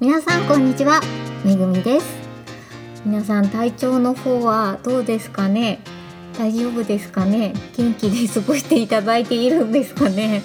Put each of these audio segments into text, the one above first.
皆さんこんにちは。めぐみです。皆さん体調の方はどうですかね？大丈夫ですかね？元気で過ごしていただいているんですかね？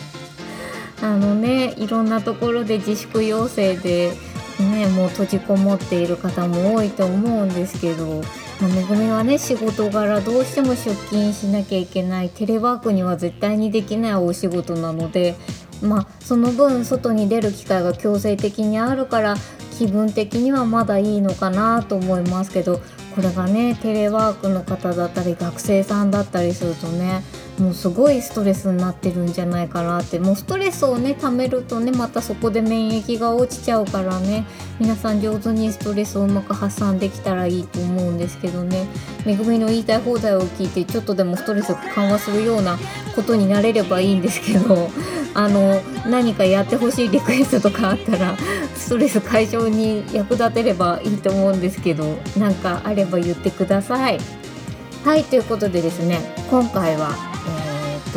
あのねいろんなところで自粛要請でねもう閉じこもっている方も多いと思うんですけど、めぐみはね仕事柄どうしても出勤しなきゃいけない。テレワークには絶対にできないお仕事なのでまあその分外に出る機会が強制的にあるから気分的にはまだいいのかなと思いますけどこれがねテレワークの方だったり学生さんだったりするとねもうすごいストレスになってるんじゃないかなって。もうストレスをね貯めるとねまたそこで免疫が落ちちゃうからね。皆さん上手にストレスをうまく発散できたらいいと思うんですけどね。めぐみの言いたい放題を聞いてちょっとでもストレスを緩和するようなことになれればいいんですけど。あの何かやってほしいリクエストとかあったらストレス解消に役立てればいいと思うんですけど。何かあれば言ってください。はいということでですね今回は、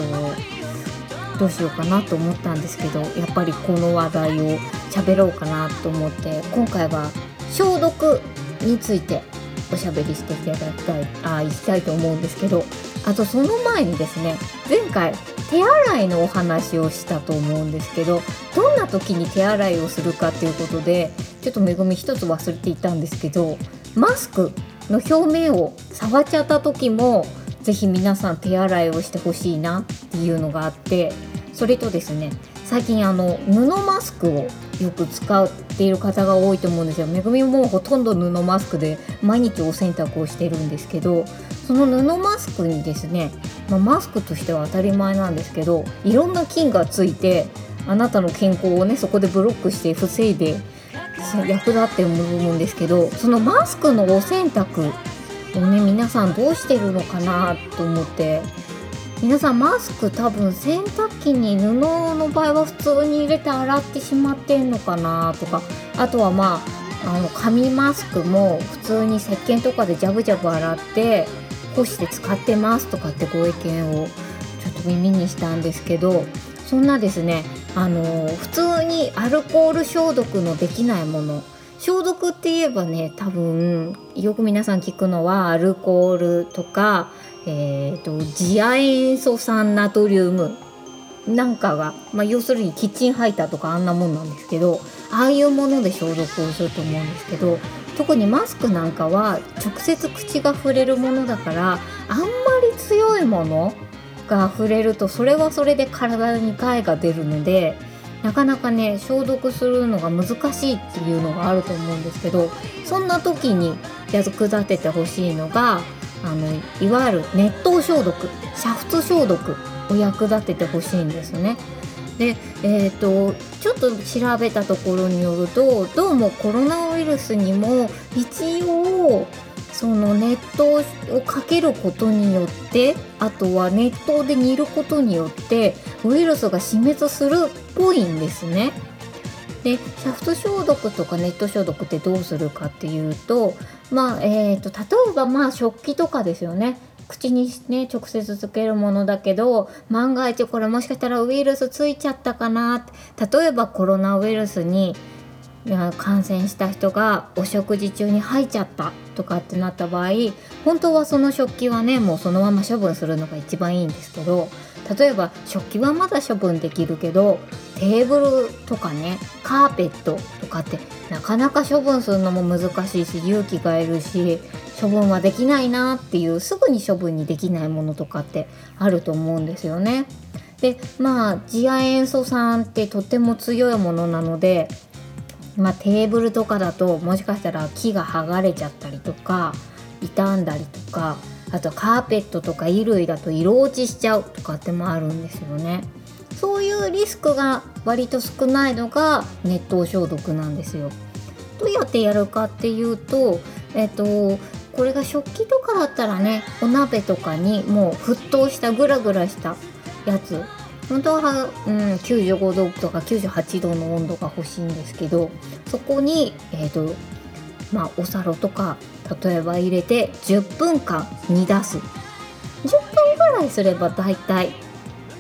とどうしようかなと思ったんですけどやっぱりこの話題を喋ろうかなと思って今回は消毒についておしゃべりしていただきたいあいきたいと思うんですけどあとその前にですね前回手洗いのお話をしたと思うんですけどどんな時に手洗いをするかっていうことでちょっと恵み一つ忘れていたんですけどマスクの表面を触っちゃった時も是非皆さん手洗いをしてほしいなっていうのがあってそれとですね最近あの布マスクをよく使っている方が多いと思うんですよ。めぐみもほとんど布マスクで毎日お洗濯をしてるんですけどその布マスクにですね、まあ、マスクとしては当たり前なんですけどいろんな菌がついてあなたの健康をねそこでブロックして防いで役立って思うんですけどそのマスクのお洗濯をね皆さんどうしてるのかなと思って。皆さんマスク多分洗濯機に布の場合は普通に入れて洗ってしまってんのかなとか。あとはまああの紙マスクも普通に石鹸とかでジャブジャブ洗って干して使ってますとかってご意見をちょっと耳にしたんですけどそんなですねあの普通にアルコール消毒のできないもの消毒って言えばね多分よく皆さん聞くのはアルコールとか、えーと、次亜塩素酸ナトリウムなんかが、まあ、要するにキッチンハイターとかあんなもんなんですけどああいうもので消毒をすると思うんですけど特にマスクなんかは直接口が触れるものだからあんまり強いものが触れるとそれはそれで体に害が出るのでなかなかね消毒するのが難しいっていうのがあると思うんですけどそんな時に役立ててほしいのがあのいわゆる熱湯消毒煮沸消毒を役立ててほしいんですね。で、えーと、ちょっと調べたところによるとどうもコロナウイルスにも一応その熱湯をかけることによってあとは熱湯で煮ることによってウイルスが死滅するっぽいんですね。で煮沸消毒とかネット消毒ってどうするかっていうとまあえーと、例えばまあ食器とかですよね口にね直接つけるものだけど万が一これもしかしたらウイルスついちゃったかな例えばコロナウイルスに感染した人がお食事中に吐いちゃったとかってなった場合本当はその食器はねもうそのまま処分するのが一番いいんですけど例えば食器はまだ処分できるけどテーブルとかねカーペットとかってなかなか処分するのも難しいし勇気がいるし処分はできないなっていうすぐに処分にできないものとかってあると思うんですよね。でまあ次亜塩素酸ってとても強いものなのでまあ、テーブルとかだともしかしたら木が剥がれちゃったりとか傷んだりとかあとカーペットとか衣類だと色落ちしちゃうとかってもあるんですよね。そういうリスクが割と少ないのが熱湯消毒なんですよ。どうやってやるかっていうと、えっと、これが食器とかだったらねお鍋とかにもう沸騰したグラグラしたやつ本当は、うん、95度とか98度の温度が欲しいんですけどそこに、えーとまあ、お皿とか例えば入れて10分間煮出す。10分ぐらいすれば大体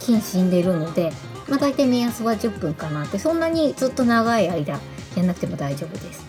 菌死んでるので、まあ、大体目安は10分かなってそんなにずっと長い間じゃなくても大丈夫です。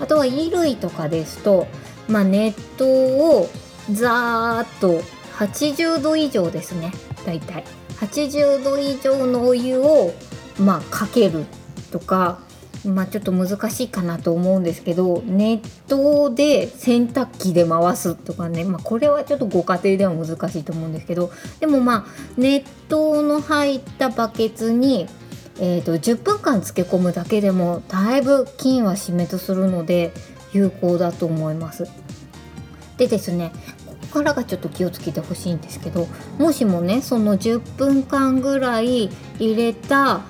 あとは衣類とかですと、まあ、熱湯をザーッと80度以上ですねだいたい80度以上のお湯をまあかけるとかまあちょっと難しいかなと思うんですけど熱湯で洗濯機で回すとかね、まあ、これはちょっとご家庭では難しいと思うんですけどでもまあ熱湯の入ったバケツに、えーと、10分間漬け込むだけでもだいぶ菌は死滅するので有効だと思います。でですねからがちょっと気をつけてほしいんですけどもしもねその10分間ぐらい入れた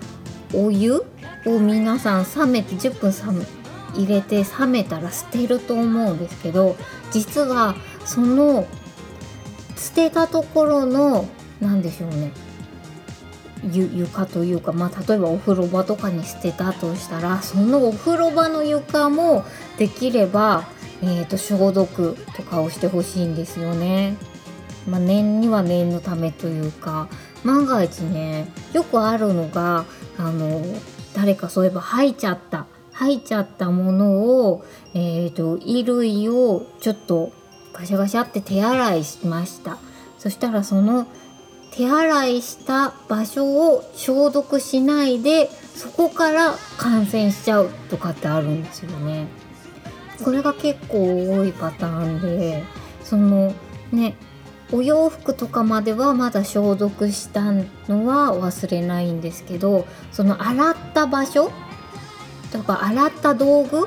お湯を皆さん冷めて10分冷入れて冷めたら捨てると思うんですけど実はその捨てたところの何でしょうね床というか、まあ、例えばお風呂場とかに捨てたとしたらそのお風呂場の床もできれば、えーと、消毒とかをしてほしいんですよね。まあ、念には念のためというか万が一ねよくあるのがあの誰かそういえば吐いちゃった吐いちゃったものを、えーと、衣類をちょっとガシャガシャって手洗いしましたそしたらその手洗いした場所を消毒しないでそこから感染しちゃうとかってあるんですよね。これが結構多いパターンでそのねお洋服とかまではまだ消毒したのは忘れないんですけどその洗った場所とか洗った道具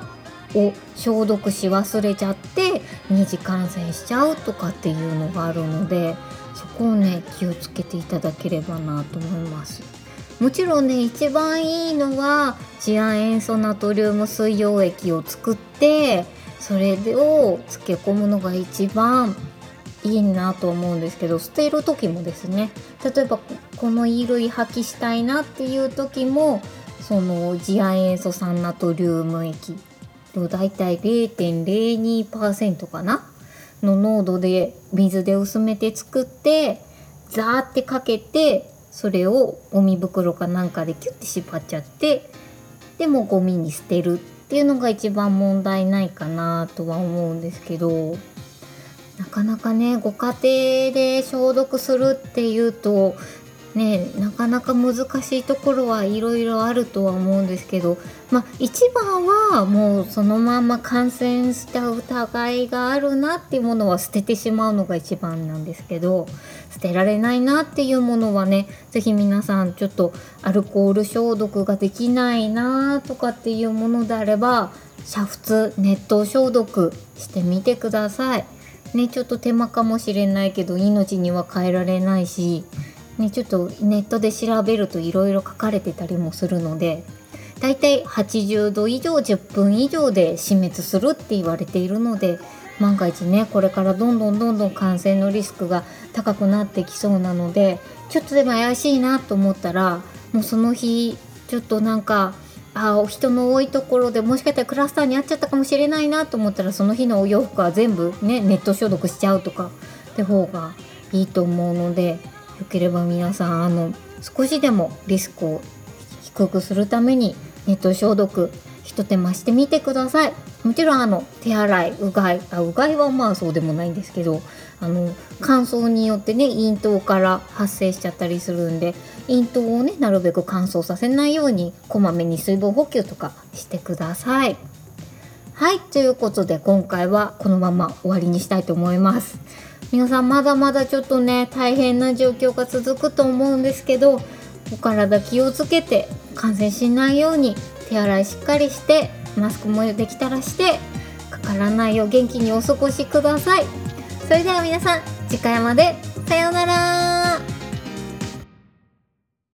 を消毒し忘れちゃって二次感染しちゃうとかっていうのがあるのでそこをね気をつけていただければなと思います。もちろんね一番いいのは次亜塩素ナトリウム水溶液を作ってそれを漬け込むのが一番いいなと思うんですけど捨てる時もですね例えばこの衣類破棄したいなっていう時もその次亜塩素酸ナトリウム液だいたい0.02%かな？の濃度で水で薄めて作ってザーってかけてそれをゴミ袋かなんかでキュッて縛っちゃってでもゴミに捨てるっていうのが一番問題ないかなとは思うんですけどなかなかねご家庭で消毒するっていうとねなかなか難しいところはいろいろあるとは思うんですけどまあ一番はもうそのまんま感染した疑いがあるなっていうものは捨ててしまうのが一番なんですけど捨てられないなっていうものはね是非皆さんちょっとアルコール消毒ができないなとかっていうものであれば煮沸熱湯消毒してみてください。ねちょっと手間かもしれないけど命には変えられないし、ね、ちょっとネットで調べるといろいろ書かれてたりもするのでだいたい80度以上10分以上で死滅するって言われているので万が一ねこれからどんどんどんどん感染のリスクが高くなってきそうなのでちょっとでも怪しいなと思ったらもうその日ちょっとなんかあ人の多いところでもしかしたらクラスターにあっちゃったかもしれないなと思ったらその日のお洋服は全部ねネット消毒しちゃうとかって方がいいと思うのでよければ皆さんあの少しでもリスクを低くするためにネット消毒ひと手間してみてください。もちろんあの手洗いうがいあうがいはまあそうでもないんですけどあの乾燥によってね咽頭から発生しちゃったりするんで咽頭をねなるべく乾燥させないようにこまめに水分補給とかしてください。はいということで今回はこのまま終わりにしたいと思います。皆さんまだまだちょっとね大変な状況が続くと思うんですけどお体気をつけて感染しないように手洗いしっかりしてマスクもできたらしてかからないよう元気にお過ごしください。それでは皆さん次回まで。さようなら。